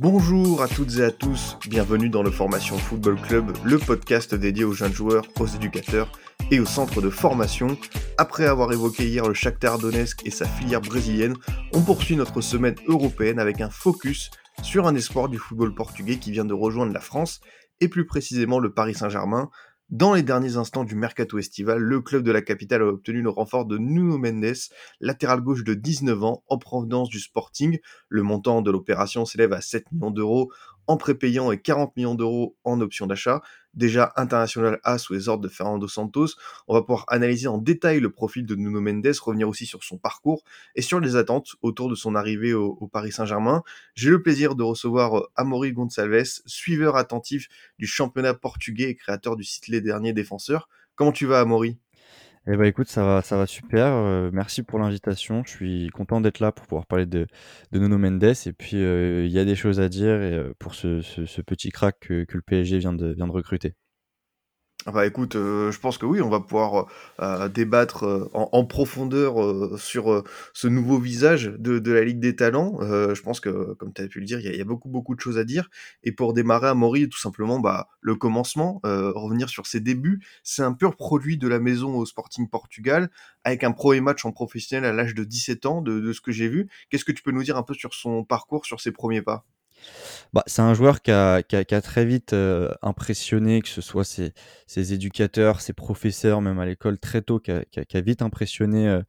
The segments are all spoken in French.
Bonjour à toutes et à tous, bienvenue dans le Formation Football Club, le podcast dédié aux jeunes joueurs, aux éducateurs et aux centres de formation. Après avoir évoqué hier le Shakhtar Donetsk et sa filière brésilienne, on poursuit notre semaine européenne avec un focus sur un espoir du football portugais qui vient de rejoindre la France, et plus précisément le Paris Saint-Germain. Dans les derniers instants du mercato estival, le club de la capitale a obtenu le renfort de Nuno Mendes, latéral gauche de 19 ans, en provenance du Sporting. Le montant de l'opération s'élève à 7 millions d'euros en prépayant et 40 millions d'euros en option d'achat. Déjà international A sous les ordres de Fernando Santos, on va pouvoir analyser en détail le profil de Nuno Mendes, revenir aussi sur son parcours et sur les attentes autour de son arrivée au, Paris Saint-Germain. J'ai le plaisir de recevoir euh, Amaury Gonçalves, suiveur attentif du championnat portugais et créateur du site Les Derniers Défenseurs. Comment tu vas Amaury? Eh ben écoute, ça va, ça va super. Euh, merci pour l'invitation. Je suis content d'être là pour pouvoir parler de, de Nuno Mendes. Et puis, euh, il y a des choses à dire euh, pour ce, petit crack que, que le PSG vient de recruter. Ah bah écoute, euh, je pense que oui, on va pouvoir euh, débattre euh, en, profondeur sur ce nouveau visage de, de la Ligue des Talents. Je pense que, comme tu as pu le dire, il y, a- beaucoup beaucoup de choses à dire. Et pour démarrer, Amaury, tout simplement, bah, le commencement, revenir sur ses débuts. C'est un pur produit de la maison au Sporting Portugal, avec un premier match en professionnel à l'âge de 17 ans, de ce que j'ai vu. Qu'est-ce que tu peux nous dire un peu sur son parcours, sur ses premiers pas? Bah, c'est un joueur qui a, très vite euh, impressionné, que ce soit ses, éducateurs, ses professeurs, même à l'école très tôt, qui a, vite impressionné euh,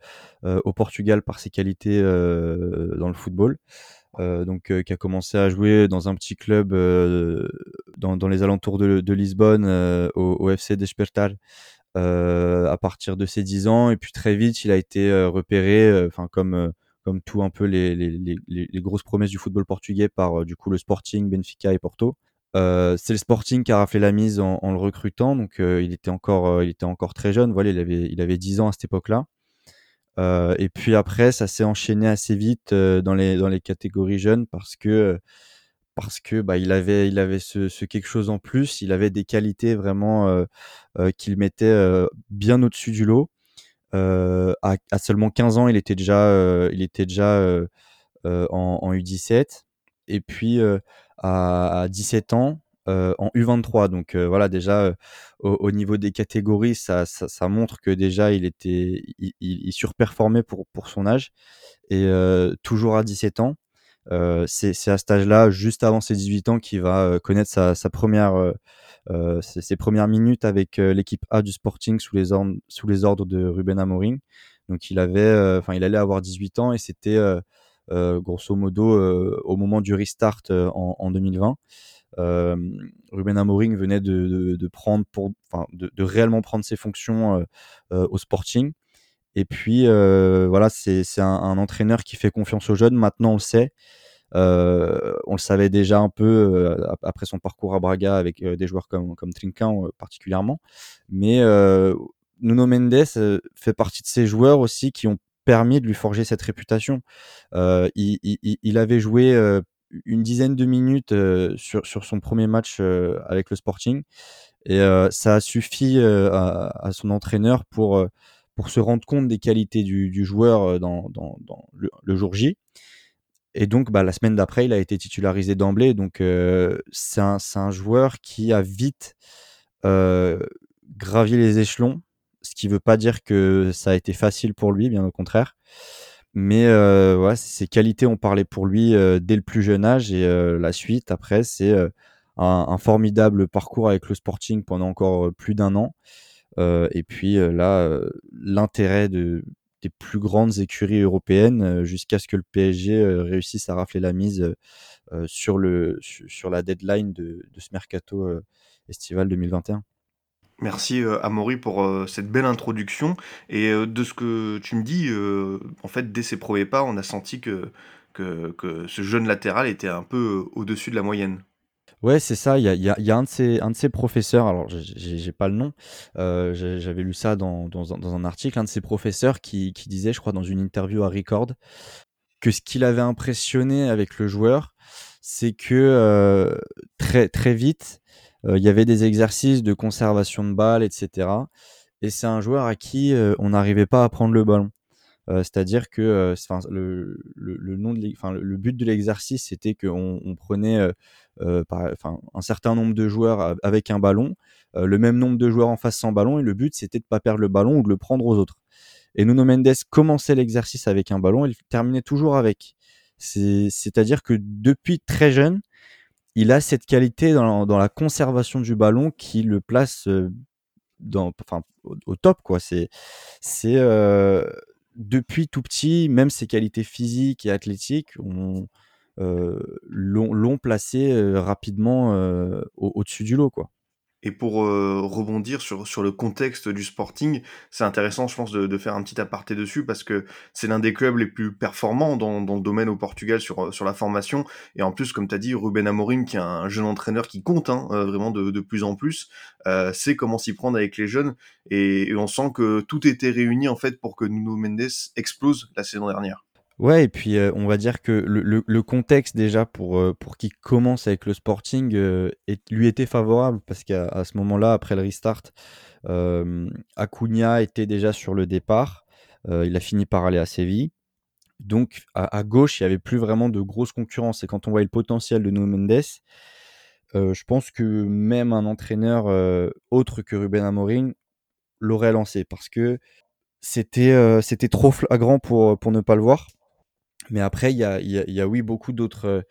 euh, au Portugal par ses qualités dans le football. Donc, qui a commencé à jouer dans un petit club dans, les alentours de, Lisbonne, au, FC Despertar, à partir de ses 10 ans. Et puis très vite, il a été repéré, comme comme tout un peu les, les, les, grosses promesses du football portugais par euh, du coup le Sporting, Benfica et Porto. Euh, c'est le Sporting qui a raflé la mise en, le recrutant, donc euh, il était encore il était encore très jeune. Voilà, il avait il avait 10 ans à cette époque-là. Et puis après, ça s'est enchaîné assez vite dans les dans les catégories jeunes parce que parce que bah il avait il avait ce, ce quelque chose en plus. Il avait des qualités vraiment qu'il mettait bien au-dessus du lot. Euh, à, à seulement 15 ans, il était déjà euh, il était déjà euh, en, en U17 et puis à, à 17 ans en U23. Donc voilà, déjà au, au niveau des catégories, ça, ça, ça montre que déjà il était il, il- surperformait pour, pour son âge et toujours à 17 ans. Euh, c'est à cet âge-là, juste avant ses 18 ans, qu'il va connaître sa, sa première, euh, euh, ses, premières minutes avec euh, l'équipe A du Sporting sous les, ordres, sous les ordres de Ruben Amorim. Donc il avait, euh, enfin il allait avoir 18 ans et c'était grosso modo au moment du restart en, en 2020. Euh, Ruben Amorim venait de, prendre pour, de, de réellement prendre ses fonctions au Sporting. Et puis voilà, c'est c'est un, un entraîneur qui fait confiance aux jeunes. Maintenant, on le sait. Euh, on le savait déjà un peu euh, ap- après son parcours à Braga avec euh, des joueurs comme, comme particulièrement. Mais Nuno Mendes fait partie de ces joueurs aussi qui ont permis de lui forger cette réputation. Il, avait joué une dizaine de minutes sur, son premier match avec le Sporting et ça a suffi à, son entraîneur pour, pour se rendre compte des qualités du, joueur dans le, le jour J. Et donc, bah, la semaine d'après, il a été titularisé d'emblée. Donc, euh, c'est un, un joueur qui a vite euh, gravi les échelons, ce qui ne veut pas dire que ça a été facile pour lui, bien au contraire. Mais euh, ses qualités ont parlé pour lui dès le plus jeune âge. Et la suite, après, c'est un, formidable parcours avec le Sporting pendant encore plus d'un an. Et puis là, l'intérêt de, des plus grandes écuries européennes euh, jusqu'à ce que le PSG euh, réussisse à rafler la mise euh, sur, le, sur, la deadline de, ce mercato estival 2021. Merci euh, Amaury pour cette belle introduction. Et de ce que tu me dis, en fait, dès ses premiers pas, on a senti que, que, ce jeune latéral était un peu au-dessus de la moyenne. Ouais, c'est ça. Il y a, un de ses, un de ses professeurs, alors j'ai- pas le nom, euh, j'avais lu ça dans, dans, un- article, un de ses professeurs qui, qui disait, je crois, dans une interview à Record, que ce qui l'avait impressionné avec le joueur, c'est que euh, très, très vite, euh, il y avait des exercices de conservation de balles, etc. Et c'est un joueur à qui on n'arrivait pas à prendre le ballon. Euh, C'est-à-dire que euh, le, le, nom de l'e- but de l'exercice, c'était qu'on on prenait euh, par- un certain nombre de joueurs avec un ballon, le même nombre de joueurs en face sans ballon, et le but, c'était de pas perdre le ballon ou de le prendre aux autres. Et Nuno Mendes commençait l'exercice avec un ballon, il terminait toujours avec. C'est- C'est-à-dire que depuis très jeune, il a cette qualité dans, dans la conservation du ballon qui le place dans, enfin, au, top. C'est, depuis tout petit, même ses qualités physiques et athlétiques euh, l'ont, placé euh, rapidement euh, au- au-dessus du lot. Et pour euh, rebondir sur, sur le contexte du Sporting, c'est intéressant, je pense, de, de faire un petit aparté dessus parce que c'est l'un des clubs les plus performants dans, dans le domaine au Portugal sur, sur la formation. Et en plus, comme tu as dit, Ruben Amorim, qui est un jeune entraîneur qui compte hein, euh, vraiment de, de plus en plus, euh, sait comment s'y prendre avec les jeunes. Et, et on sent que tout était réuni en fait pour que Nuno Mendes explose la saison dernière. Ouais, et puis euh, on va dire que le, le- contexte déjà pour, euh, pour qu'il commence avec le Sporting euh, est- lui était favorable parce qu'à ce moment-là, après le restart, Acuna était déjà sur le départ. Il a fini par aller à Séville. Donc à, gauche, il n'y avait plus vraiment de grosse concurrence. Et quand on voit le potentiel de Nuno Mendes, je pense que même un entraîneur autre que Ruben Amorim l'aurait lancé parce que c'était c'était trop flagrant pour, pour ne pas le voir. Mais après, il y a, y a- y a, oui, beaucoup d'autres euh,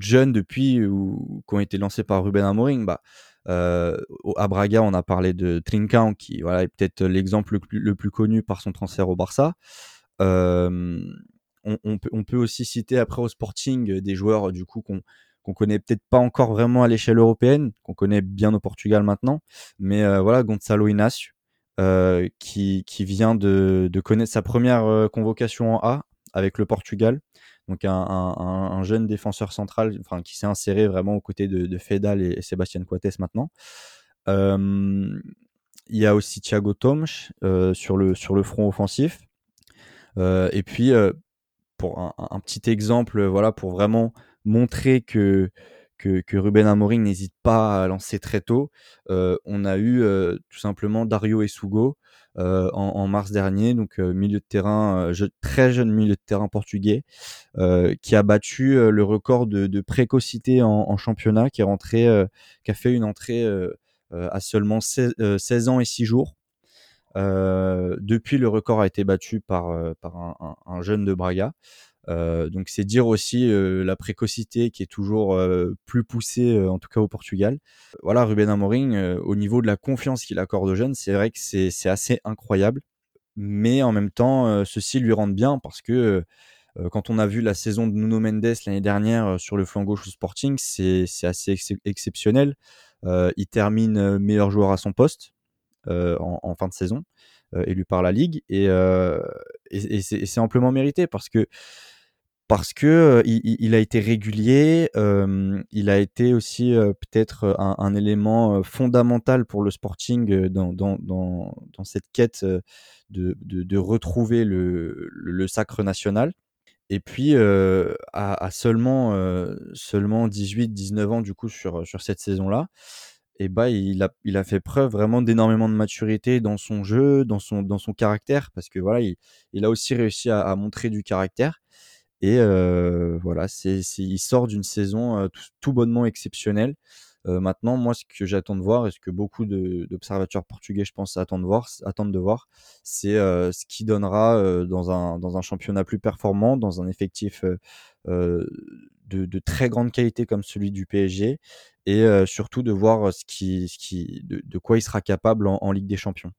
jeunes depuis ou, qui ont été lancés par Ruben Amorim. Bah, euh, à Braga, on a parlé de Trincão, qui voilà, est peut-être l'exemple le, plus- le plus connu par son transfert au Barça. Euh, on, on peut aussi citer après au Sporting euh, des joueurs du coup qu'on qu'on connaît peut-être pas encore vraiment à l'échelle européenne, qu'on connaît bien au Portugal maintenant. Mais euh, voilà, Gonzalo Inácio, euh, qui, qui vient de, de connaître sa première euh, convocation en A avec le Portugal. Donc un, un, un jeune défenseur central enfin, qui s'est inséré vraiment aux côtés de, de Fedal et, Sébastien Coates maintenant. Euh, il y a aussi Thiago Tomes euh, sur, le, sur le front offensif. Euh, et puis, pour un, petit exemple, voilà, pour vraiment montrer que, que, Ruben Amorim n'hésite pas à lancer très tôt, on a eu tout simplement Dario Esugo en, en, mars dernier, donc euh, milieu de terrain, je, très jeune milieu de terrain portugais, euh, qui a battu euh, le record de, de précocité en, en, championnat, qui est rentré, euh, qui a fait une entrée euh, à seulement 16, 16, ans et 6 jours. Euh, depuis, le record a été battu par, euh, par un, un, jeune de Braga. Euh, donc c'est dire aussi euh, la précocité qui est toujours euh, plus poussée, en tout cas au Portugal. Voilà, Ruben Amorim, au niveau de la confiance qu'il accorde aux jeunes, c'est vrai que c'est assez incroyable. Mais en même temps, ceci lui rend bien parce que quand on a vu la saison de Nuno Mendes l'année dernière sur le flanc gauche au Sporting, c'est assez ex exceptionnel. Il termine meilleur joueur à son poste en, fin de saison, élu par la Ligue. Et, et, et c'est amplement mérité parce que parce que euh, il, a été régulier, euh, il a été aussi euh, peut-être un, élément fondamental pour le Sporting dans, dans, dans, cette quête de, de, retrouver le, le, le, sacre national. Et puis à, à, seulement seulement 18-19 ans du coup sur sur cette saison-là, et bah il a il a fait preuve vraiment d'énormément de maturité dans son jeu, dans son dans son caractère parce que voilà il, il a aussi réussi à, montrer du caractère. Et euh, voilà, c'est, il sort d'une saison euh, tout, bonnement exceptionnelle. Euh, maintenant, moi, ce que j'attends de voir et ce que beaucoup d'observateurs portugais, je pense, attendent de voir, attendent de voir, c'est ce qui donnera dans un dans un championnat plus performant, dans un effectif de, de, très grande qualité comme celui du PSG, et surtout de voir ce qui, ce qui, de, de quoi il sera capable en, en Ligue des Champions.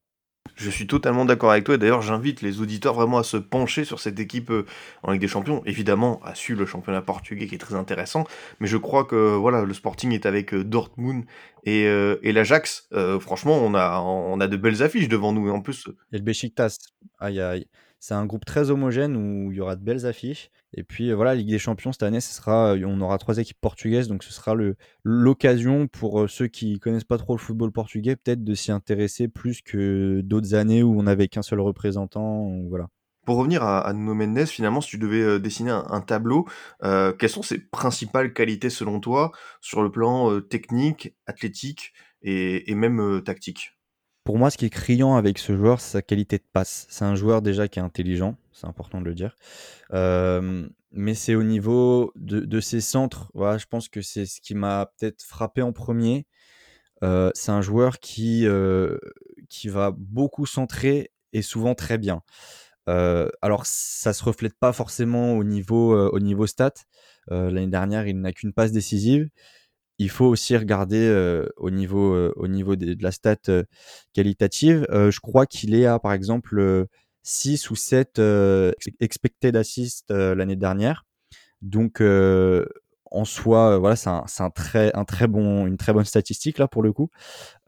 Je suis totalement d'accord avec toi et d'ailleurs j'invite les auditeurs vraiment à se pencher sur cette équipe euh, en Ligue des Champions. Évidemment, à suivre le championnat portugais qui est très intéressant, mais je crois que voilà, le Sporting est avec euh, Dortmund et, euh, et l'Ajax. Euh, franchement, on a, on a de belles affiches devant nous et en plus. Et le Besiktas, aïe aïe. C'est un groupe très homogène où il y aura de belles affiches. Et puis voilà, Ligue des Champions cette année, ce sera, on aura trois équipes portugaises, donc ce sera l'occasion pour ceux qui connaissent pas trop le football portugais, peut-être de s'y intéresser plus que d'autres années où on n'avait qu'un seul représentant. Voilà. Pour revenir à, Mendes, finalement, si tu devais euh, dessiner un, tableau, euh, quelles sont ses principales qualités selon toi sur le plan euh, technique, athlétique et, même tactique? Pour moi, ce qui est criant avec ce joueur, c'est sa qualité de passe. C'est un joueur déjà qui est intelligent, c'est important de le dire. mais c'est au niveau de, ses centres, voilà, je pense que c'est ce qui m'a peut-être frappé en premier. c'est un joueur qui, qui va beaucoup centrer et souvent très bien. Euh, alors, ça se reflète pas forcément au niveau, euh, au niveau stat. Euh, l'année dernière, il n'a qu'une passe décisive. Il faut aussi regarder au niveau, au niveau de, la stat qualitative. je crois qu'il est à, par exemple, 6 ou 7 expected assists l'année dernière. Donc, en soi, voilà, c'est un, très, un très bon, une très bonne statistique là pour le coup.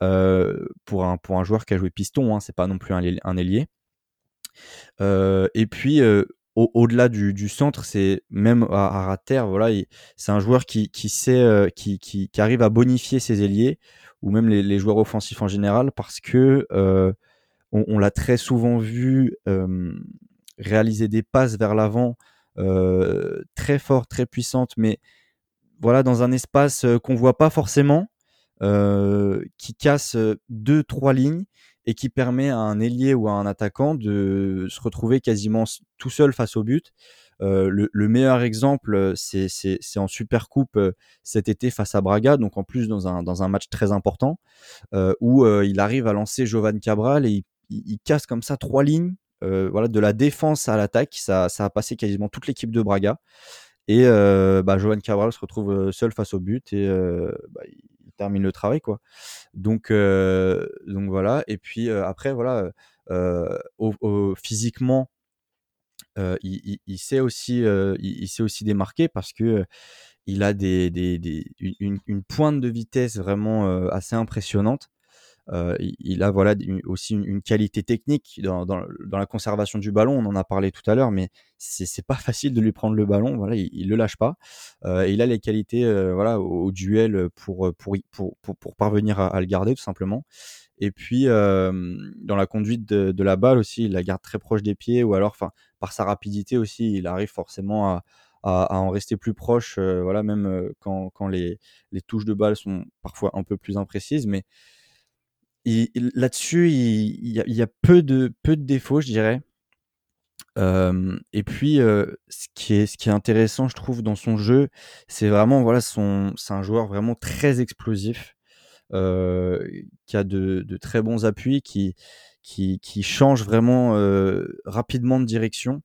pour, un, pour un joueur qui a joué piston, hein, c'est pas non plus un, un ailier. Euh, et puis, euh, au-delà du, centre, c'est même à, à terre, voilà, c'est un joueur qui, sait, euh, qui, arrive à bonifier ses ailiers ou même les, joueurs offensifs en général parce que on, l'a très souvent vu réaliser des passes vers l'avant très fortes, très puissantes, mais voilà, dans un espace qu'on voit pas forcément, qui casse deux, trois lignes et qui permet à un ailier ou à un attaquant de se retrouver quasiment tout seul face au but. Euh, le, meilleur exemple, c'est en Super Coupe euh, cet été face à Braga, donc en plus dans un, dans un match très important, euh, où il arrive à lancer Jovan Cabral et il, casse comme ça trois lignes, voilà, de la défense à l'attaque. Ça, ça a passé quasiment toute l'équipe de Braga. Et bah, Jovan Cabral se retrouve seul face au but et bah, termine le travail quoi. Donc euh, donc voilà et puis euh, après voilà euh, physiquement il, il, sait aussi il, aussi démarquer parce que il a des, des, une, pointe de vitesse vraiment assez impressionnante euh, il, a voilà aussi une, qualité technique dans, dans, la conservation du ballon. On en a parlé tout à l'heure, mais c'est pas facile de lui prendre le ballon. Voilà, il, il le lâche pas. Euh, il a les qualités euh, voilà au, duel pour pour, pour pour, parvenir à, le garder tout simplement. Et puis dans la conduite de, de, la balle aussi, il la garde très proche des pieds ou alors, enfin par sa rapidité aussi, il arrive forcément à, à, en rester plus proche. voilà, même quand, quand les, les touches de balle sont parfois un peu plus imprécises, mais là-dessus, il, y a, peu de, peu de défauts, je dirais. et puis, ce, qui est, ce qui est intéressant, je trouve, dans son jeu, c'est vraiment, voilà, son, c'est un joueur vraiment très explosif, qui a de, de, très bons appuis, qui, qui, qui change vraiment rapidement de direction.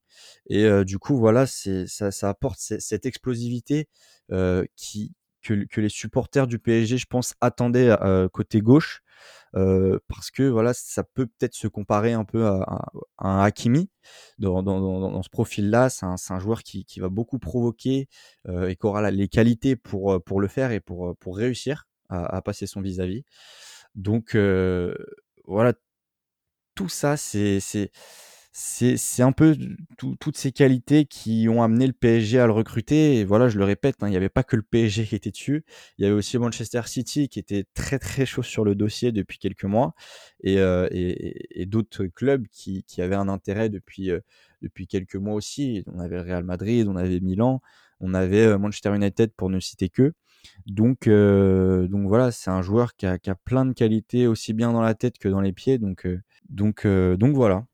Et du coup, voilà, c'est, ça, ça apporte cette explosivité qui, que, que, les supporters du PSG, je pense, attendaient côté gauche. Euh, parce que voilà, ça peut peut-être se comparer un peu à, un Hakimi dans, dans, dans, ce profil-là. C'est un, un, joueur qui, qui, va beaucoup provoquer euh, et qui aura les qualités pour, euh, pour le faire et pour, pour réussir à, à passer son vis-à-vis. Donc voilà, tout ça, c'est c'est un peu toutes ces qualités qui ont amené le PSG à le recruter. Et voilà, je le répète, hein, il n'y avait pas que le PSG qui était dessus. Il y avait aussi Manchester City qui était très très chaud sur le dossier depuis quelques mois et, euh, d'autres clubs qui, avaient un intérêt depuis, euh, depuis quelques mois aussi. On avait le Real Madrid, on avait Milan, on avait euh, Manchester United pour ne citer que. Donc, voilà, c'est un joueur qui a, plein de qualités aussi bien dans la tête que dans les pieds. Donc, donc voilà.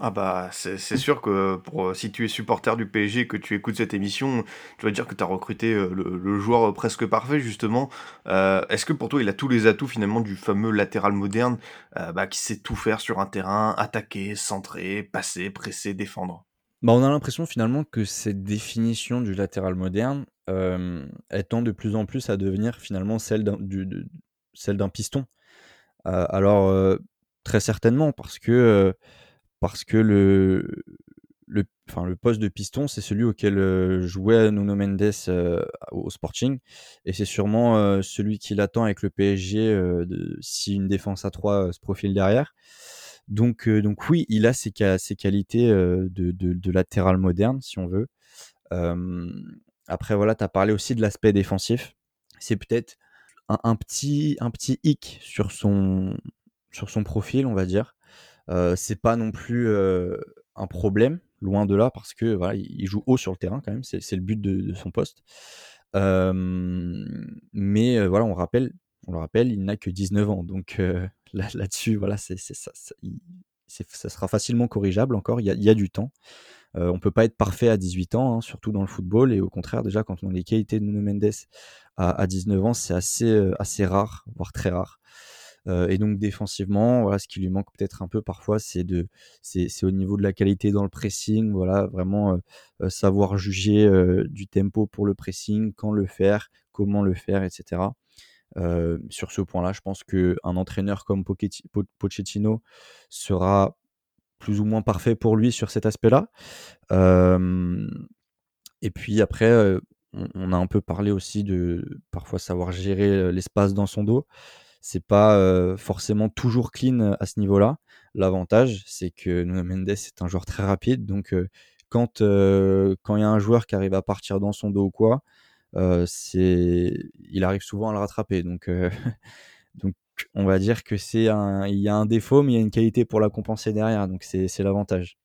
Ah bah c'est sûr que pour si tu es supporter du PSG que tu écoutes cette émission, tu vas dire que tu as recruté euh, le, joueur presque parfait justement. Euh, est-ce que pour toi il a tous les atouts finalement du fameux latéral moderne euh, bah, qui sait tout faire sur un terrain, attaquer, centrer, passer, presser, défendre? Bah, On a l'impression finalement que cette définition du latéral moderne elle tend de plus en plus à devenir finalement celle d'un piston. alors très certainement parce que parce que le, le, enfin, le poste de piston, c'est celui auquel euh, jouait Nuno Mendes euh, au Sporting, et c'est sûrement euh, celui qui l'attend avec le PSG si une défense à 3 se profile derrière. Donc, donc oui, il a ses, ses qualités de, de, latéral moderne, si on veut. après, voilà, tu as parlé aussi de l'aspect défensif. C'est peut-être un, petit, un petit hic sur son, sur son profil, on va dire. C'est pas non plus un problème, loin de là, parce que voilà, il joue haut sur le terrain quand même, c'est le but de, son poste. mais voilà, on rappelle, on le rappelle, il n'a que 19 ans, donc là-dessus, voilà, ça, sera facilement corrigeable encore. Il y a, du temps. On on peut pas être parfait à 18 ans, hein, surtout dans le football, et au contraire, déjà quand on a les qualités de Nuno Mendes à, à 19 ans, c'est assez rare, voire très rare. Euh, et donc défensivement, voilà, ce qui lui manque peut-être un peu parfois, c'est de, c'est, au niveau de la qualité dans le pressing, voilà, vraiment euh, euh, savoir juger du tempo pour le pressing, quand le faire, comment le faire, etc. sur ce point-là, je pense qu'un entraîneur comme Pochettino sera plus ou moins parfait pour lui sur cet aspect-là. et puis après, on, a un peu parlé aussi de parfois savoir gérer l'espace dans son dos c'est pas forcément toujours clean à ce niveau-là. L'avantage, c'est que Nuno Mendes est un joueur très rapide, donc quand quand il y a un joueur qui arrive à partir dans son dos ou quoi, c'est il arrive souvent à le rattraper. Donc donc on va dire que c'est un il y a un défaut, mais il y a une qualité pour la compenser derrière. Donc c'est l'avantage.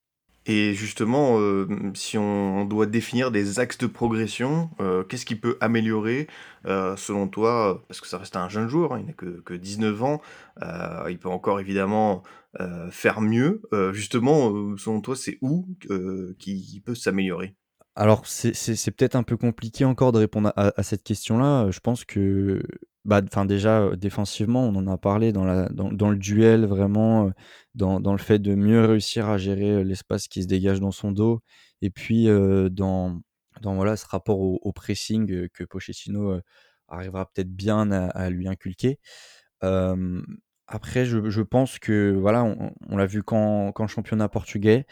Et justement, euh, si on doit définir des axes de progression, euh, qu'est-ce qui peut améliorer euh, selon toi Parce que ça reste un jeune joueur, hein, il n'a que, que, 19 ans, il peut encore évidemment faire mieux. justement, selon toi, c'est où qui peut s'améliorer? Alors, c'est peut-être un peu compliqué encore de répondre à, cette question-là. Je pense que, bah, enfin déjà, défensivement, on en a parlé dans, la, dans, le duel, vraiment, dans, dans, le fait de mieux réussir à gérer l'espace qui se dégage dans son dos. Et puis, dans, dans voilà, ce rapport au, pressing que Pochettino arrivera peut-être bien à, lui inculquer. après, je, je, pense que, voilà, on, on l'a vu quand, quand championnat portugais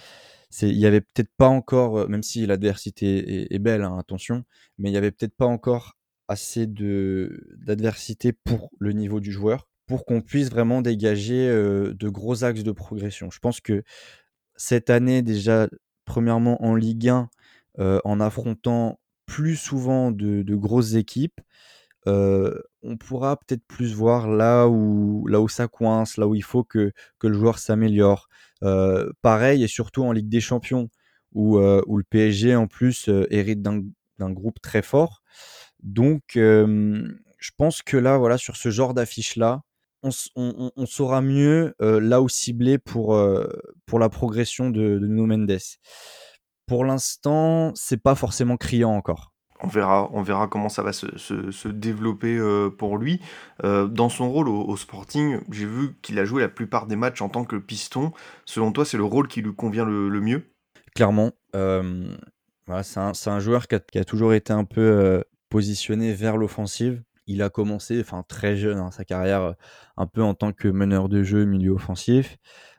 il y avait peut-être pas encore, euh, même si l'adversité est, belle, hein, attention, mais il y avait peut-être pas encore assez d'adversité pour le niveau du joueur pour qu'on puisse vraiment dégager euh, de gros axes de progression. Je pense que cette année déjà, premièrement en Ligue 1, euh, en affrontant plus souvent de, grosses équipes, on pourra peut-être plus voir là où, là où ça coince, là où il faut que, que le joueur s'améliore. Euh, pareil, et surtout en Ligue des Champions, où, euh, où le PSG en plus euh, hérite d'un groupe très fort. Donc, je pense que là, voilà, sur ce genre d'affiche-là, on, on, saura mieux là où cibler pour, pour la progression de, de Nuno Mendes. Pour l'instant, c'est pas forcément criant encore on verra, comment ça va se, développer euh, pour lui. Euh, dans son rôle au, Sporting, j'ai vu qu'il a joué la plupart des matchs en tant que piston. Selon toi, c'est le rôle qui lui convient le, mieux? Clairement. Euh, c'est un, joueur qui a, toujours été un peu positionné vers l'offensive. Il a commencé enfin, très jeune hein, sa carrière un peu en tant que meneur de jeu milieu offensif.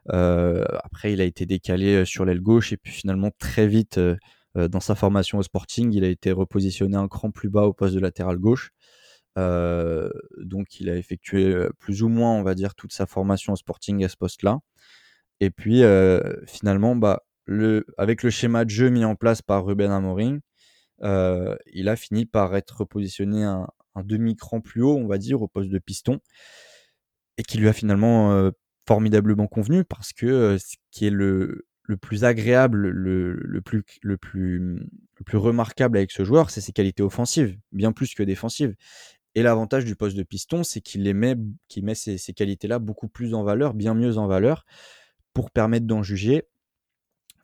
après, il a été décalé sur l'aile gauche et puis finalement très vite dans sa formation au Sporting, il a été repositionné un cran plus bas au poste de latéral gauche. Euh, donc il a effectué euh, plus ou moins, on va dire, toute sa formation au Sporting à ce poste-là. Et puis finalement, bah, le, avec le schéma de jeu mis en place par Ruben Amorim, il a fini par être repositionné un, un demi-cran plus haut, on va dire, au poste de piston, et qui lui a finalement formidablement convenu parce que ce qui est le, le plus agréable, le, plus, le, plus, le plus remarquable avec ce joueur, c'est ses qualités offensives, bien plus que défensives. Et l'avantage du poste de piston, c'est qu'il met, met ces, ces qualités-là beaucoup plus en valeur, bien mieux en valeur, pour permettre d'en juger.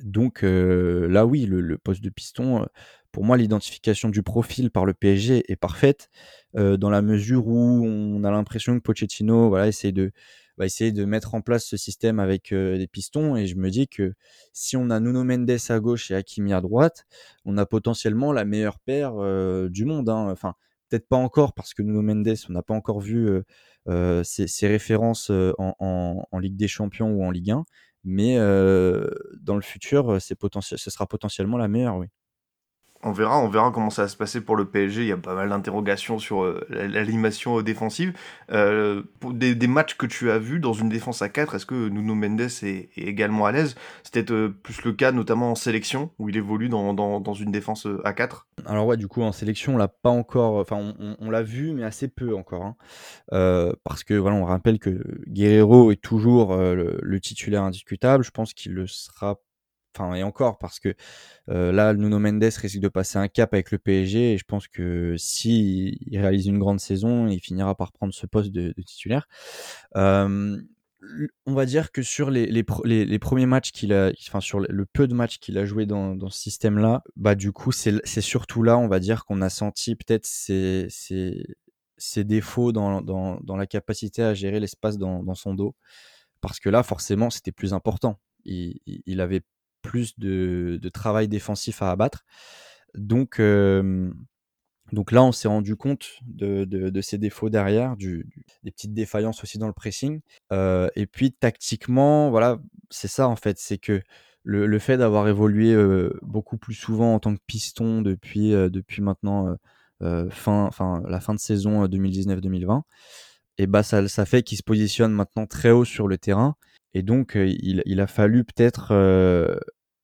Donc euh, là, oui, le, poste de piston, euh, pour moi, l'identification du profil par le PSG est parfaite, euh, dans la mesure où on a l'impression que Pochettino voilà, essaie de, va essayer de mettre en place ce système avec des pistons. Et je me dis que si on a Nuno Mendes à gauche et Hakimi à droite, on a potentiellement la meilleure paire du monde. Hein. Enfin, peut-être pas encore parce que Nuno Mendes, on n'a pas encore vu ses, références en, Ligue des Champions ou en Ligue 1. Mais dans le futur, ce sera potentiellement la meilleure, oui. On verra, on verra comment ça va se passer pour le PSG. Il y a pas mal d'interrogations sur euh, l'animation défensive. Euh, des, matchs que tu as vus dans une défense à 4, est-ce que Nuno Mendes est, également à l'aise? C'était euh, plus le cas, notamment en sélection, où il évolue dans, dans, une défense à 4 Alors ouais, du coup, en sélection, on l'a pas encore... Enfin, on, l'a vu, mais assez peu encore. Hein. parce que, voilà, on rappelle que Guerrero est toujours le, le, titulaire indiscutable. Je pense qu'il le sera enfin et encore parce que euh, là Nuno Mendes risque de passer un cap avec le PSG et je pense que si il réalise une grande saison, il finira par prendre ce poste de, titulaire. Euh, on va dire que sur les, premiers matchs qu'il a, enfin sur le peu de matchs qu'il a joué dans, ce système-là, bah du coup c'est surtout là, on va dire qu'on a senti peut-être ses, défauts dans, la capacité à gérer l'espace dans, son dos, parce que là forcément c'était plus important. Il, avait plus de, travail défensif à abattre. Donc, donc là, on s'est rendu compte de, de, ces défauts derrière, des petites défaillances aussi dans le pressing. et puis tactiquement, voilà, c'est ça en fait, c'est que le, fait d'avoir évolué beaucoup plus souvent en tant que piston depuis, depuis maintenant fin, la fin de saison 2019-2020, et bah ça fait qu'il se positionne maintenant très haut sur le terrain et donc, il, il, a fallu peut-être,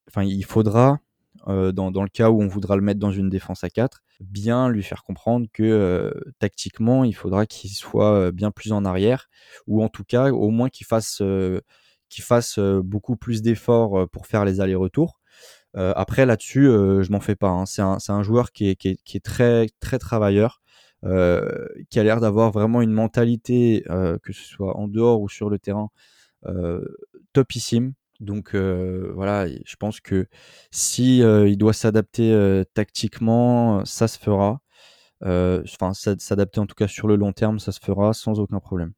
enfin, il faudra, dans, dans, le cas où on voudra le mettre dans une défense à 4, bien lui faire comprendre que tactiquement, il faudra qu'il soit bien plus en arrière, ou en tout cas, au moins qu'il fasse, fasse beaucoup plus d'efforts pour faire les allers-retours. après, là-dessus, je m'en fais pas. Hein. C'est un, joueur qui est, très, très travailleur. Euh, qui a l'air d'avoir vraiment une mentalité, euh, que ce soit en dehors ou sur le terrain, euh, topissime. Donc voilà, je pense que si il doit s'adapter tactiquement, ça se fera. Enfin, s'adapter en tout cas sur le long terme, ça se fera sans aucun problème.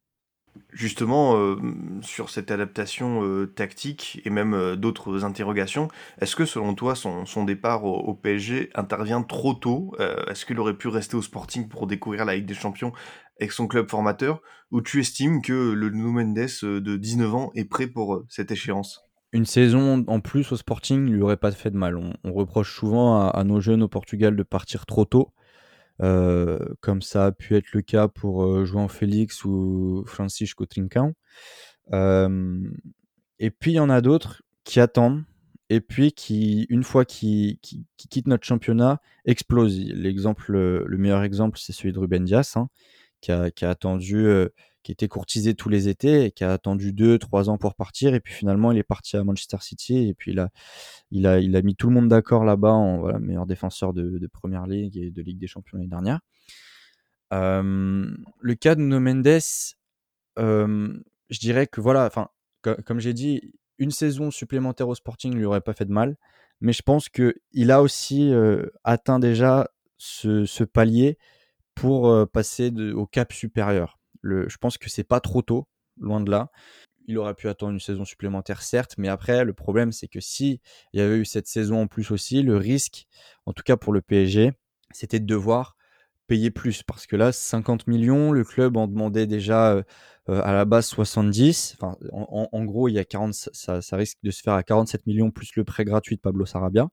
Justement, sur cette adaptation tactique et même d'autres interrogations, est-ce que selon toi son, départ au, PSG intervient trop tôt? Est-ce qu'il aurait pu rester au Sporting pour découvrir la Ligue des Champions avec son club formateur, ou tu estimes que le Nuno Mendes euh, de 19 ans est prêt pour euh, cette échéance? Une saison en plus au Sporting lui aurait pas fait de mal. On, reproche souvent à, nos jeunes au Portugal de partir trop tôt, euh, comme ça a pu être le cas pour João Félix ou Francisco Trincão. et puis il y en a d'autres qui attendent et puis qui, une fois qu'ils quittent notre championnat, explosent. L'exemple, le meilleur exemple, c'est celui de Ruben Dias. Hein qui a, attendu, qui était courtisé tous les étés qui a attendu deux, trois ans pour partir. Et puis finalement, il est parti à Manchester City et puis il a, il a, a mis tout le monde d'accord là-bas en meilleur défenseur de, de, Première Ligue et de Ligue des Champions l'année dernière. le cas de No Mendes, je dirais que voilà, enfin, comme j'ai dit, une saison supplémentaire au Sporting lui aurait pas fait de mal, mais je pense que il a aussi atteint déjà ce palier pour passer au cap supérieur. Je pense que c'est pas trop tôt, loin de là. Il aurait pu attendre une saison supplémentaire, certes, mais après, le problème, c'est que si il y avait eu cette saison en plus aussi, le risque, en tout cas pour le PSG, c'était de devoir payer plus. Parce que là, 50 millions, le club en demandait déjà à la base 70. Enfin, en, gros, il y a 40, ça, risque de se faire à 47 millions plus le prêt gratuit de Pablo Sarabia,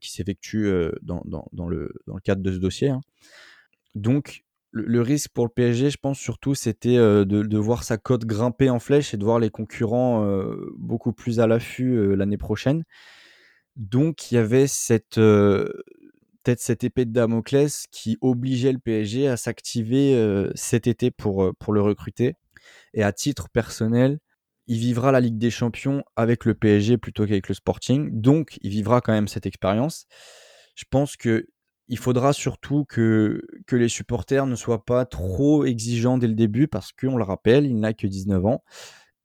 qui s'effectue dans le cadre de ce dossier. Hein. Donc, le, risque pour le PSG, je pense surtout, c'était de, voir sa cote grimper en flèche et de voir les concurrents beaucoup plus à l'affût l'année prochaine. Donc, il y avait cette peut-être cette épée de Damoclès qui obligeait le PSG à s'activer cet été pour, pour le recruter. Et à titre personnel, il vivra la Ligue des Champions avec le PSG plutôt qu'avec le Sporting. Donc, il vivra quand même cette expérience. Je pense que il faudra surtout que, les supporters ne soient pas trop exigeants dès le début parce qu'on le rappelle, il n'a que 19 ans.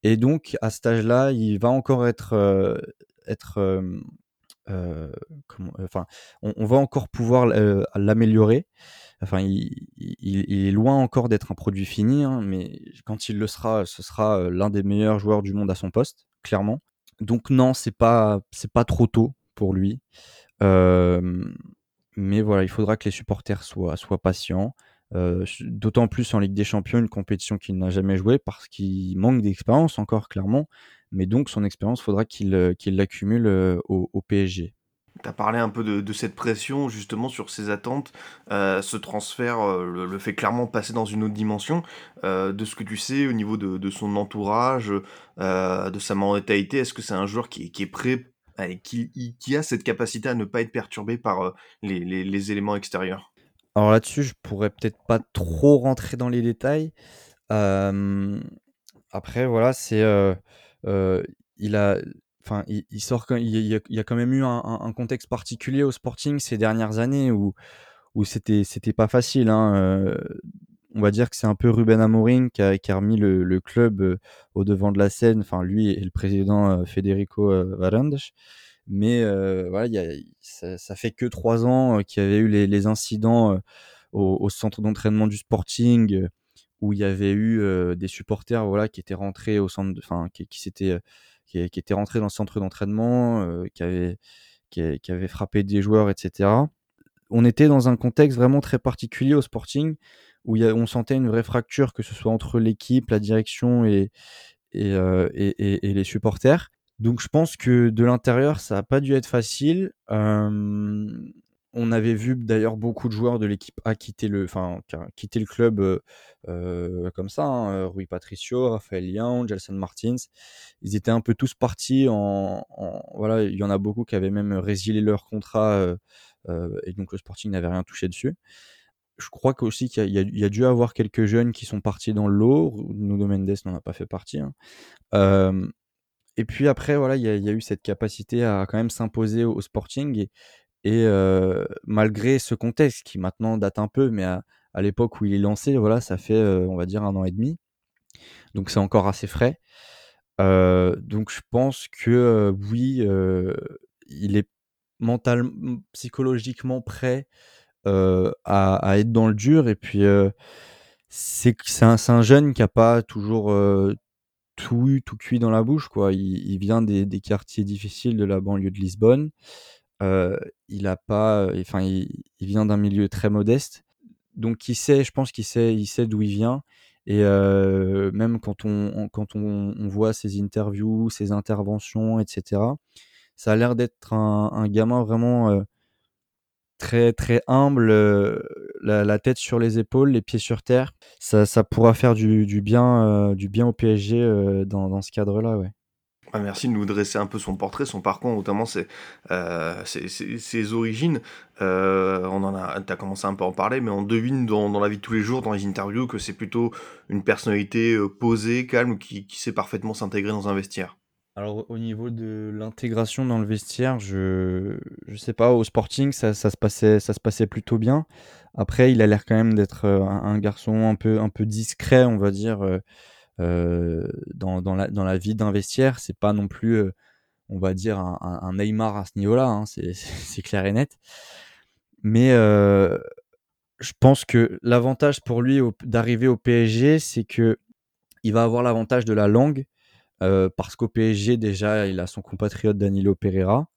Et donc, à cet âge-là, il va encore être. Euh, euh, euh, enfin, on, va encore pouvoir l'améliorer. Enfin, il, est loin encore d'être un produit fini, hein, mais quand il le sera, ce sera l'un des meilleurs joueurs du monde à son poste, clairement. Donc non, c'est pas pas trop tôt pour lui. Mais voilà, il faudra que les supporters soient, patients. Euh, d'autant plus en Ligue des Champions, une compétition qu'il n'a jamais jouée parce qu'il manque d'expérience encore clairement. Mais donc son expérience, faudra qu'il euh, l'accumule euh, au, PSG. Tu as parlé un peu de, cette pression justement sur ses attentes. Ce transfert le, fait clairement passer dans une autre dimension. De ce que tu sais au niveau de, son entourage, de sa mentalité, est-ce que c'est un joueur qui, qui est prêt, qui, qui a cette capacité à ne pas être perturbé par euh, les, éléments extérieurs Alors là-dessus, je pourrais peut-être pas trop rentrer dans les détails. Après, voilà, c'est euh, euh, il a enfin, il, sort il, y a, quand même eu un, contexte particulier au Sporting ces dernières années où où c'était c'était pas facile. Hein. On va dire que c'est un peu Ruben Amorim qui a, qui a remis le, le club euh, au devant de la scène. Enfin, lui et le président euh, Federico euh, Varandas. Mais euh, voilà, il y a, ça, ça fait que trois ans qu'il y avait eu les, les incidents au, au centre d'entraînement du Sporting où il y avait eu des supporters voilà qui étaient rentrés au centre, enfin qui, qui s'étaient qui, étaient rentrés dans le centre d'entraînement, qui avaient qui avaient frappé des joueurs, etc. On était dans un contexte vraiment très particulier au Sporting où on sentait une vraie fracture, que ce soit entre l'équipe, la direction et, euh, les supporters. Donc je pense que de l'intérieur, ça n'a pas dû être facile. On avait vu d'ailleurs beaucoup de joueurs de l'équipe A quitter le, quitter le club euh, euh, comme ça. Hein. Rui Patricio, Raphaël Young, Gelson Martins. Ils étaient un peu tous partis Voilà, il y en a beaucoup qui avaient même résilié leur contrat et donc le Sporting n'avait rien touché dessus. Je crois qu'aussi qu'il y, a dû avoir quelques jeunes qui sont partis dans l'eau. Nuno Mendes n'en a pas fait partie. Hein. Euh, et puis après, voilà, il y, a eu cette capacité à quand même s'imposer au, Sporting. Et, euh, malgré ce contexte qui maintenant date un peu, mais à, l'époque où il est lancé, voilà, ça fait, euh, on va dire, un an et demi. Donc c'est encore assez frais. Donc je pense que oui, il est mentalement, psychologiquement prêt à, à, être dans le dur. Et puis c'est un, un, jeune qui n'a pas toujours tout eu, tout cuit dans la bouche. Quoi. Il, vient des, des, quartiers difficiles de la banlieue de Lisbonne. Euh, il a pas, enfin, il, vient d'un milieu très modeste. Donc, il sait, je pense qu'il sait, il sait d'où il vient. Et euh, même quand on, quand on, voit ses interviews, ses interventions, etc., ça a l'air d'être un, gamin vraiment euh, très très humble, euh, la, tête sur les épaules, les pieds sur terre. Ça, ça pourra faire du, bien, euh, du bien au PSG euh, dans, ce cadre-là, ouais. Merci de nous dresser un peu son portrait, son parcours, notamment ses, ses, origines. On en a, t'as commencé un peu à en parler, mais on devine dans, la vie de tous les jours, dans les interviews, que c'est plutôt une personnalité posée, calme, qui sait parfaitement s'intégrer dans un vestiaire. Alors au niveau de l'intégration dans le vestiaire, je sais pas au Sporting ça, se passait ça se passait plutôt bien. Après il a l'air quand même d'être un, un, garçon un peu discret on va dire euh, dans, dans la vie d'un vestiaire. C'est pas non plus euh, on va dire un, Neymar à ce niveau-là. Hein, c'est clair et net. Mais euh, je pense que l'avantage pour lui d'arriver au PSG, c'est que il va avoir l'avantage de la langue euh, parce qu'au PSG, déjà, il a son compatriote Danilo Pereira.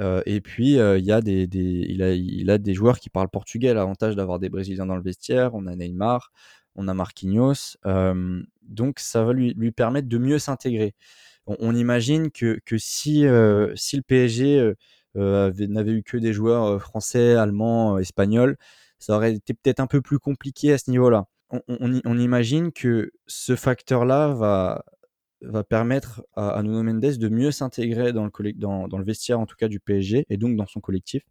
Euh, et puis, euh, il, y a des, joueurs qui parlent portugais. L'avantage d'avoir des Brésiliens dans le vestiaire. On a Neymar, on a Marquinhos. donc, ça va lui, permettre de mieux s'intégrer. On, imagine que, si, le PSG n'avait eu que des joueurs français, allemands, espagnols, ça aurait été peut-être un peu plus compliqué à ce niveau-là. On, imagine que ce facteur-là va, va permettre à, à, Nuno Mendes de mieux s'intégrer dans le, vestiaire, en tout cas du PSG, et donc dans son collectif.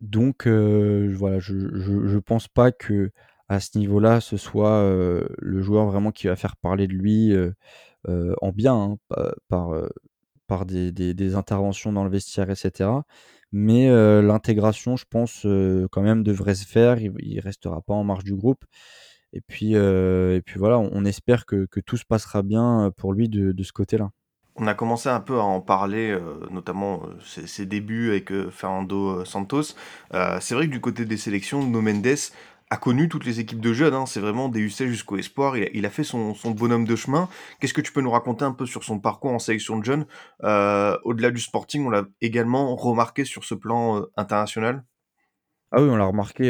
Donc euh, voilà, je, je, je, pense pas que à ce niveau-là, ce soit euh, le joueur vraiment qui va faire parler de lui euh, en bien hein, par, des, interventions dans le vestiaire, etc. Mais l'intégration, je pense, quand même devrait se faire. Il, il restera pas en marge du groupe. Et puis, euh, et puis voilà, on, espère que, que, tout se passera bien pour lui de, de ce côté-là. On a commencé un peu à en parler, euh, notamment euh, ses, débuts avec euh, Fernando Santos. c'est vrai que du côté des sélections, No Mendes a connu toutes les équipes de jeunes. Hein. C'est vraiment des UC jusqu'au espoir. Il a, il a fait son, son, bonhomme de chemin. Qu'est-ce que tu peux nous raconter un peu sur son parcours en sélection de jeunes? Au-delà du sporting, on l'a également remarqué sur ce plan international? Ah oui, on l'a remarqué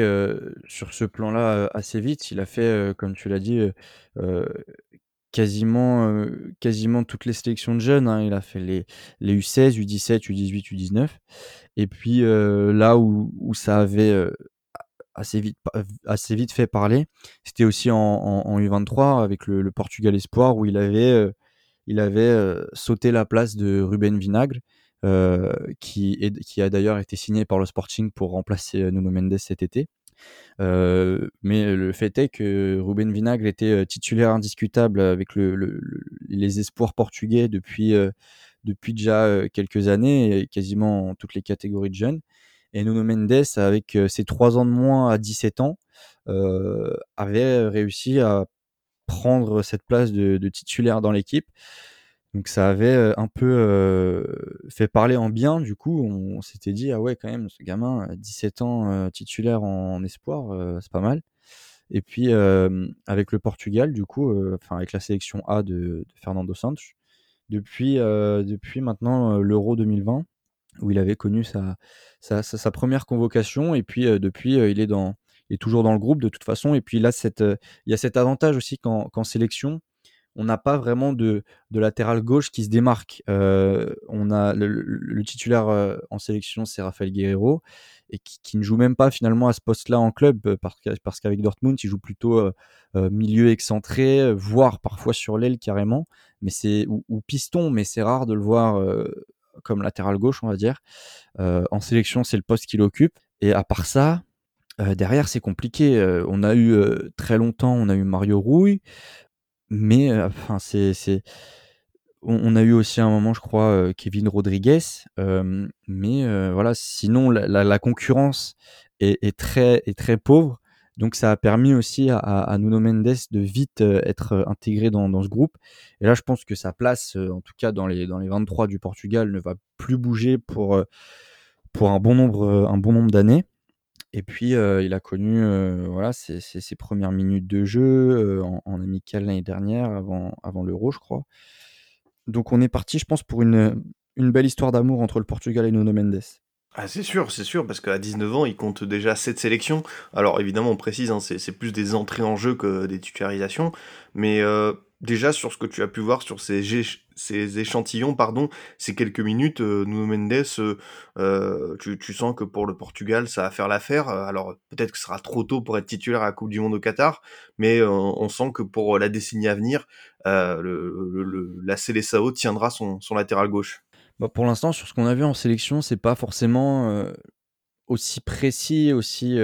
sur ce plan-là assez vite. Il a fait, comme tu l'as dit, quasiment, toutes les sélections de jeunes. Hein. Il a fait les, les U16, U17, U18, U19. Et puis là où, ça avait assez, vite, fait parler, c'était aussi en, en, U23 avec le, Portugal Espoir où il avait, il avait sauté la place de Ruben Vinagre. Qui, est, qui a d'ailleurs été signé par le Sporting pour remplacer Nuno Mendes cet été. Euh, mais le fait est que Ruben Vinagre était euh, titulaire indiscutable avec le, le, les espoirs portugais depuis, euh, depuis déjà quelques années, quasiment toutes les catégories de jeunes. Et Nuno Mendes, avec ses trois ans de moins à 17 ans, avait réussi à prendre cette place de titulaire dans l'équipe. Donc ça avait un peu fait parler en bien. Du coup, on, s'était dit ah ouais quand même ce gamin, 17 ans titulaire en, espoir, c'est pas mal. Et puis avec le Portugal, du coup, enfin avec la sélection A de, Fernando Santos, depuis maintenant l'Euro 2020 où il avait connu sa première convocation et puis depuis il est dans toujours dans le groupe de toute façon et puis là il y a cet avantage aussi qu'en sélection on n'a pas vraiment de, de, latéral gauche qui se démarque. Euh, on a le, titulaire euh, en sélection, c'est Rafael Guerrero, et qui, ne joue même pas finalement à ce poste-là en club, euh, parce, qu'avec Dortmund, il joue plutôt milieu excentré, voire parfois sur l'aile carrément, mais c'est ou, piston, mais c'est rare de le voir comme latéral gauche, on va dire. en sélection, c'est le poste qu'il occupe. Et à part ça, derrière, c'est compliqué. on a eu très longtemps, on a eu Mario Rouille. Mais enfin, c'est, on, a eu aussi un moment, je crois, Kevin Rodriguez. mais voilà, sinon la, concurrence est, très est très pauvre. Donc ça a permis aussi à, Nuno Mendes de vite être intégré dans, ce groupe. Et là, je pense que sa place, en tout cas dans les, dans les 23 du Portugal, ne va plus bouger pour, pour un bon nombre, un bon nombre d'années. Et puis, il a connu voilà, ses, premières minutes de jeu en, amical l'année dernière, avant, avant l'Euro, je crois. Donc, on est parti, je pense, pour une, une belle histoire d'amour entre le Portugal et Nuno Mendes. Ah, c'est sûr, c'est sûr, parce qu'à 19 ans, il compte déjà 7 sélections. Alors, évidemment, on précise, hein, c'est plus des entrées en jeu que des titularisations. Mais déjà sur ce que tu as pu voir sur ces, ces échantillons, pardon, ces quelques minutes, euh, Nuno Mendes, euh, euh, tu, sens que pour le Portugal, ça va faire l'affaire. Alors peut-être que ce sera trop tôt pour être titulaire à la Coupe du Monde au Qatar, mais on sent que pour la décennie à venir, le, la Célessao tiendra son, son latéral gauche. Bah pour l'instant, sur ce qu'on a vu en sélection, c'est pas forcément aussi précis, aussi,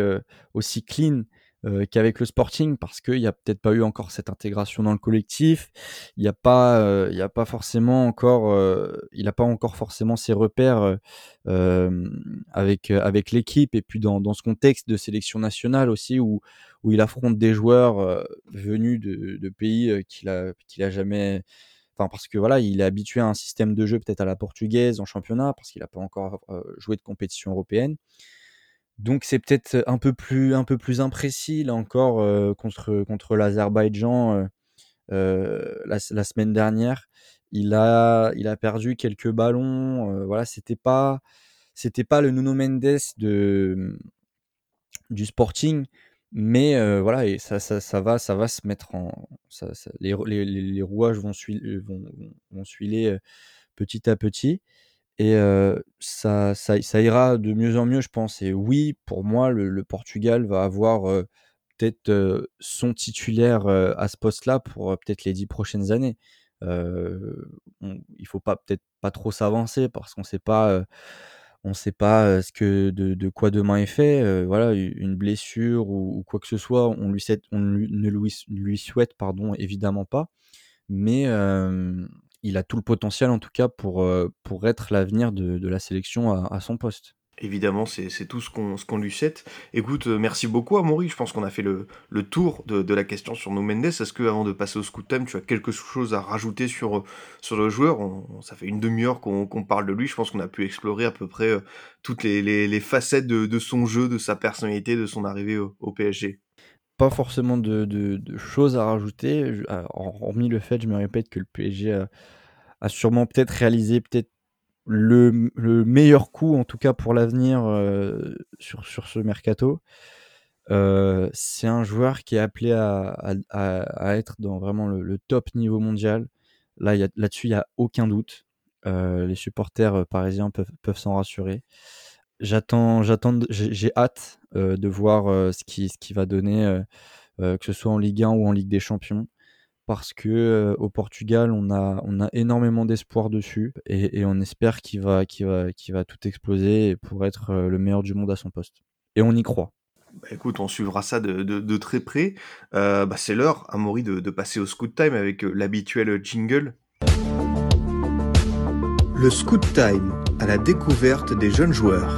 aussi clean euh, qu'avec le Sporting parce qu'il n'y a peut-être pas eu encore cette intégration dans le collectif. Il n'y a pas, euh, il y a pas forcément encore, euh, il n'a pas encore forcément ses repères avec avec l'équipe et puis dans, dans ce contexte de sélection nationale aussi où où il affronte des joueurs venus de, de pays qu'il a qu'il a jamais Enfin, parce que voilà, il est habitué à un système de jeu peut-être à la portugaise en championnat, parce qu'il n'a pas encore joué de compétition européenne. Donc c'est peut-être un peu plus un peu plus imprécis là encore contre contre l'Azerbaïdjan la, semaine dernière. Il a il a perdu quelques ballons. voilà, c'était pas c'était pas le Nuno Mendes de du Sporting, mais voilà et ça, ça, ça va ça va se mettre en les, les, rouages vont suivre vont, vont suiler petit à petit. Et ça, ça, ira de mieux en mieux, je pense. Et oui, pour moi, le, Portugal va avoir peut-être son titulaire à ce poste-là pour peut-être les dix prochaines années. il faut peut-être pas trop s'avancer parce qu'on sait pas, on sait pas ce que de, de, quoi demain est fait. voilà, une blessure ou, quoi que ce soit, on lui, on ne lui, lui souhaite pardon évidemment pas. Mais il a tout le potentiel en tout cas pour, euh, être l'avenir de, la sélection à, son poste. Évidemment, c'est tout ce qu'on lui souhaite. Écoute, euh, merci beaucoup à Maury. Je pense qu'on a fait le, tour de, la question sur No Mendes. Est-ce que avant de passer au Scoutem, tu as quelque chose à rajouter sur, sur le joueur? Ça fait une demi-heure qu'on parle de lui. Je pense qu'on a pu explorer à peu près euh, toutes les, facettes de, son jeu, de sa personnalité, de son arrivée au PSG pas forcément de, choses à rajouter, hormis le fait, je me répète, que le PSG a, sûrement peut-être réalisé peut-être le, meilleur coup, en tout cas pour l'avenir, euh, sur, sur ce mercato. c'est un joueur qui est appelé à, à, être dans vraiment le, top niveau mondial. Là, là-dessus, il n'y a aucun doute. les supporters parisiens peuvent, peuvent s'en rassurer. J'attends, j'attends, j'ai hâte de voir ce qui, ce qui va donner, que ce soit en Ligue 1 ou en Ligue des Champions parce que au Portugal, on a, on a énormément d'espoir dessus et, on espère qu'il va, qu'il va, va tout exploser pour être le meilleur du monde à son poste. Et on y croit. Bah, écoute, on suivra ça de, très près. bah, c'est l'heure, Amaury, de, de passer au Scoot Time avec l'habituel jingle. Le Scoot Time, à la découverte des jeunes joueurs.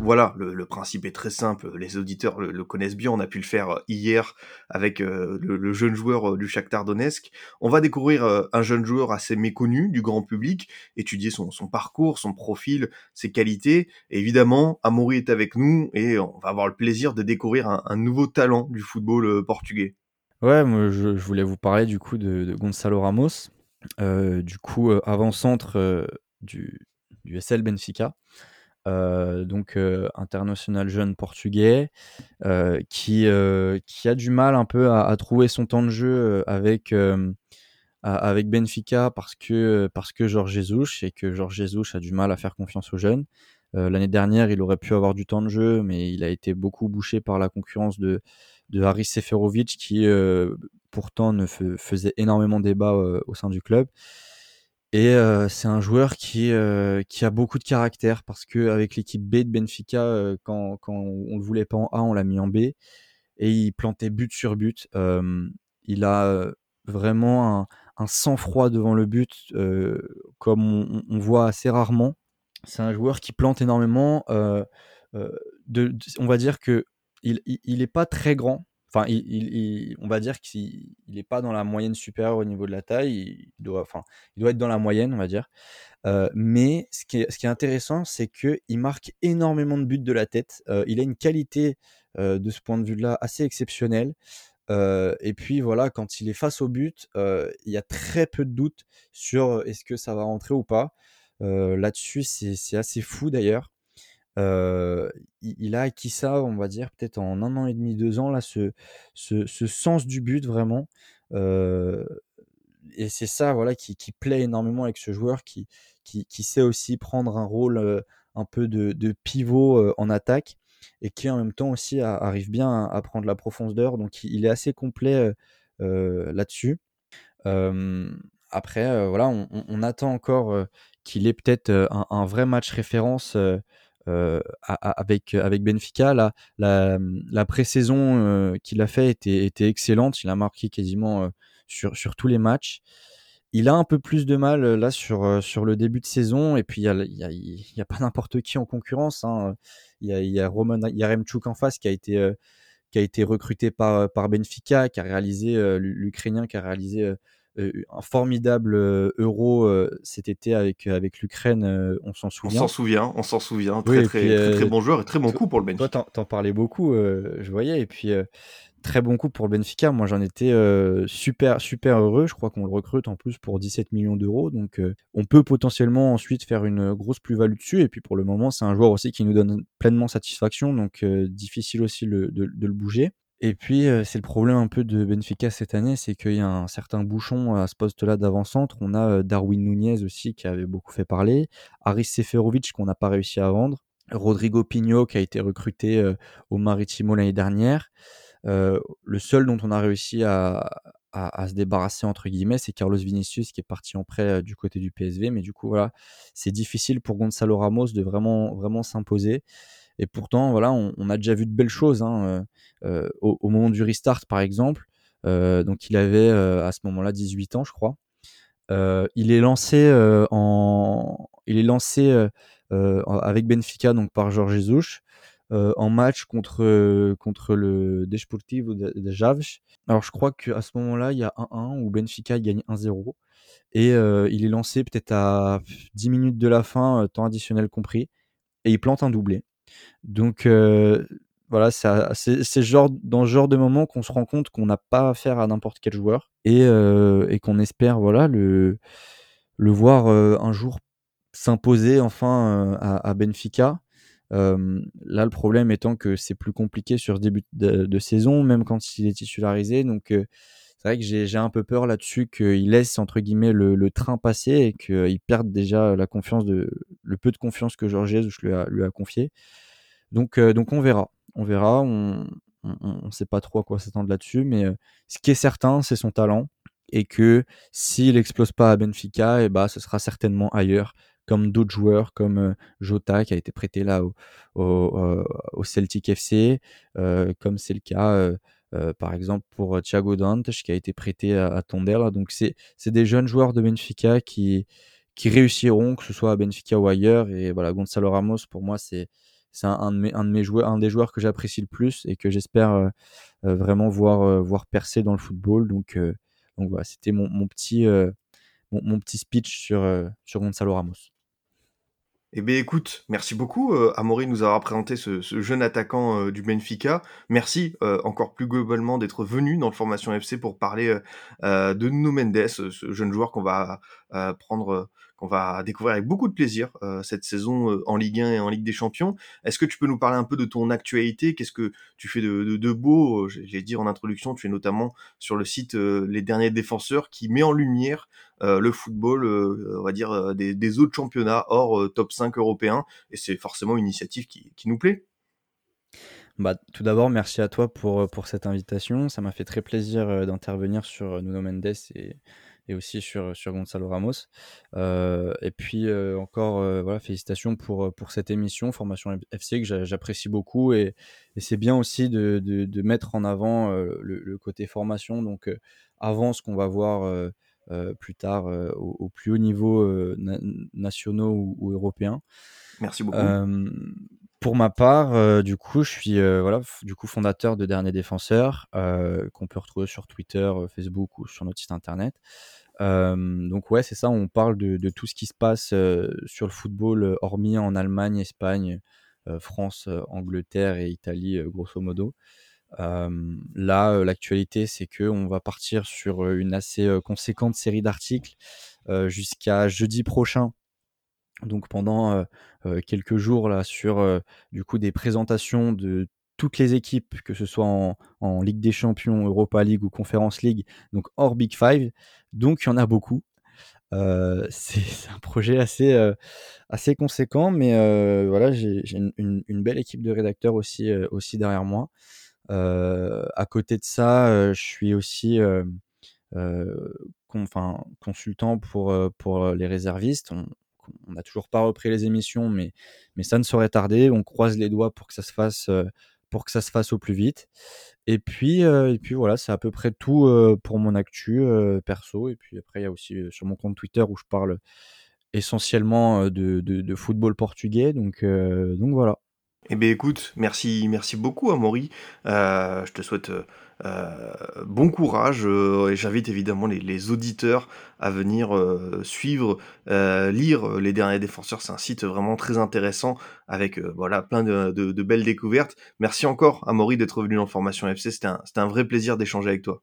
Voilà, le, principe est très simple, les auditeurs le, connaissent bien, on a pu le faire euh, hier avec euh, le, jeune joueur euh, du Shakhtar Donetsk. On va découvrir un jeune joueur assez méconnu du grand public, étudier son, parcours, son profil, ses qualités. évidemment, Amaury est avec nous et on va avoir le plaisir de découvrir un, nouveau talent du football portugais. Ouais, moi je, voulais vous parler du coup de, Gonzalo Ramos, du coup avant-centre du, du SL Benfica. Euh, donc euh, international jeune portugais, euh, qui, qui a du mal un peu à, trouver son temps de jeu avec, avec Benfica parce que, parce que Georges Jesus et que Georges Jesus a du mal à faire confiance aux jeunes. L'année dernière, il aurait pu avoir du temps de jeu, mais il a été beaucoup bouché par la concurrence de, de Haris Seferovic, qui pourtant ne faisait énormément débat au sein du club. Et c'est un joueur qui, qui a beaucoup de caractère parce qu'avec l'équipe B de Benfica, quand, quand on le voulait pas en A, on l'a mis en B. Et il plantait but sur but. il a vraiment un, un sang-froid devant le but, comme on, voit assez rarement. C'est un joueur qui plante énormément. De, on va dire que il, il, est pas très grand, Enfin, il, on va dire qu'il n'est pas dans la moyenne supérieure au niveau de la taille. Il doit, enfin, il doit être dans la moyenne, on va dire. Euh, mais ce qui est, ce qui est intéressant, c'est qu'il marque énormément de buts de la tête. Euh, il a une qualité euh, de ce point de vue-là assez exceptionnelle. et puis voilà, quand il est face au but, il y a très peu de doutes sur est-ce que ça va rentrer ou pas. Là-dessus, c'est assez fou d'ailleurs il, a acquis ça, on va dire, peut-être en un an et demi, deux ans, là, ce, ce, sens du but vraiment. et c'est ça, voilà, qui, plaît énormément avec ce joueur qui, qui, sait aussi prendre un rôle un peu de, pivot en attaque et qui en même temps aussi arrive bien à, prendre la profondeur. Donc il, est assez complet là-dessus. après, voilà, on, attend encore qu'il ait peut-être un, vrai match référence euh, avec, avec Benfica. La, la, la pré-saison euh, qu'il a fait était, était excellente. Il a marqué quasiment euh, sur, sur tous les matchs. Il a un peu plus de mal là sur, sur le début de saison. Et puis, il n'y a, a, a, pas n'importe qui en concurrence. Hein. Il y, a, y a Roman Yaremchuk en face qui a été, qui a été recruté par, par Benfica, qui a réalisé, l'Ukrainien qui a réalisé euh, un formidable euh, euro euh, cet été avec, avec l'Ukraine, on s'en souvient. On s'en souvient, on s'en souvient. Très, très, très, bon joueur et très bon coup pour le Benfica. Toi, t'en parlais beaucoup, je voyais. Et puis, très bon coup pour le Benfica. Moi, j'en étais super, super heureux. Je crois qu'on le recrute en plus pour 17 millions d'euros. Donc, on peut potentiellement ensuite faire une grosse plus-value dessus. Et puis, pour le moment, c'est un joueur aussi qui nous donne pleinement satisfaction. Donc, difficile aussi de, de, le bouger. Et puis, c'est le problème un peu de Benfica cette année, c'est qu'il y a un certain bouchon à ce poste-là d'avant-centre. On a Darwin Nunez aussi qui avait beaucoup fait parler, Aris Seferovic qu'on n'a pas réussi à vendre, Rodrigo Pigno qui a été recruté au Maritimo l'année dernière. le seul dont on a réussi à, à, se débarrasser entre guillemets, c'est Carlos Vinicius qui est parti en prêt du côté du PSV. Mais du coup, voilà, c'est difficile pour Gonzalo Ramos de vraiment, vraiment s'imposer. Et pourtant, voilà, on, a déjà vu de belles choses hein, euh, euh, au, moment du restart, par exemple. Euh, donc, il avait à ce moment-là 18 ans, je crois. il est lancé en, il est lancé avec Benfica donc par Jorge Jesus. en match contre, contre le Desportivo de Javes. Alors je crois qu'à ce moment-là, il y a 1-1 où Benfica gagne 1-0. Et il est lancé peut-être à 10 minutes de la fin, temps additionnel compris. Et il plante un doublé. Donc voilà, c'est genre, dans ce genre de moment qu'on se rend compte qu'on n'a pas affaire à n'importe quel joueur et, qu'on espère voilà, le, le voir un jour s'imposer enfin à, Benfica. là, le problème étant que c'est plus compliqué sur ce début de, saison, même quand il est titularisé. Donc, c'est vrai que j'ai un peu peur là-dessus qu'il laisse entre guillemets le, train passer et qu'il perde déjà la confiance de le peu de confiance que Georges lui a, lui a confié. Donc, donc on verra, on verra. On ne sait pas trop à quoi s'attendre là-dessus, mais ce qui est certain, c'est son talent et que s'il n'explose pas à Benfica, et eh bah, ce sera certainement ailleurs comme d'autres joueurs comme Jota qui a été prêté là au, Celtic FC, comme c'est le cas par exemple pour Thiago Dantes qui a été prêté à, à Tondela. Donc c'est des jeunes joueurs de Benfica qui, qui réussiront, que ce soit à Benfica ou ailleurs. Et voilà, Gonzalo Ramos, pour moi, c'est un, un, de mes, un, de mes joueurs, un des joueurs que j'apprécie le plus et que j'espère vraiment voir, voir percer dans le football. Donc, donc voilà, c'était mon, mon, petit, mon, petit speech sur, sur Gonzalo Ramos. Eh bien écoute, merci beaucoup euh, Amaury de nous avoir présenté ce, jeune attaquant euh, du Benfica. Merci euh, encore plus globalement d'être venu dans le Formation FC pour parler de Nuno Mendes, ce jeune joueur qu'on va prendre qu'on va découvrir avec beaucoup de plaisir euh, cette saison euh, en Ligue 1 et en Ligue des Champions. Est-ce que tu peux nous parler un peu de ton actualité? Qu'est-ce que tu fais de, de, beau? Euh, J'ai dit en introduction, tu es notamment sur le site Les Derniers Défenseurs qui met en lumière le football, on va dire, des, autres championnats hors top 5 européens. Et c'est forcément une initiative qui, qui nous plaît. Bah, tout d'abord, merci à toi pour, pour cette invitation. Ça m'a fait très plaisir d'intervenir sur Nuno Mendes et, et aussi sur, sur Gonzalo Ramos. Euh, et puis euh, encore, euh, voilà, félicitations pour, pour cette émission, Formation FC, que j'apprécie beaucoup. Et, et c'est bien aussi de, de, de, mettre en avant le, côté formation, donc avant ce qu'on va voir plus tard au, plus haut niveau nationaux ou, ou européens. Merci beaucoup. Pour ma part, du coup, je suis voilà, du coup fondateur de Dernier Défenseur, qu'on peut retrouver sur Twitter, Facebook ou sur notre site internet donc ouais, c'est ça, on parle de, tout ce qui se passe sur le football, hormis en Allemagne, Espagne, France, Angleterre et Italie, grosso modo. là, l'actualité, c'est que on va partir sur une assez conséquente série d'articles jusqu'à jeudi prochain. Donc pendant quelques jours là, sur du coup des présentations de toutes les équipes, que ce soit en, Ligue des Champions, Europa League ou Conference League, donc hors Big Five. Donc il y en a beaucoup. Euh, c'est un projet assez, euh, assez conséquent, mais euh, voilà, j'ai une, belle équipe de rédacteurs aussi, aussi derrière moi. à côté de ça, je suis aussi enfin, consultant pour, pour les réservistes. N'a toujours pas repris les émissions, mais, mais ça ne saurait tarder. On croise les doigts pour que ça se fasse pour que ça se fasse au plus vite. Et puis, euh, et puis voilà, c'est à peu près tout euh, pour mon actu euh, perso. Et puis après, il y a aussi sur mon compte Twitter où je parle essentiellement de, de, football portugais. Donc, donc voilà. Eh bien écoute, merci, merci beaucoup Amaury. je te souhaite euh, bon courage euh, et j'invite évidemment les, auditeurs à venir euh, suivre, lire les derniers défenseurs. C'est un site vraiment très intéressant avec voilà plein de, belles découvertes. Merci encore à Maury d'être venu dans Formation FC. C'était un, un vrai plaisir d'échanger avec toi.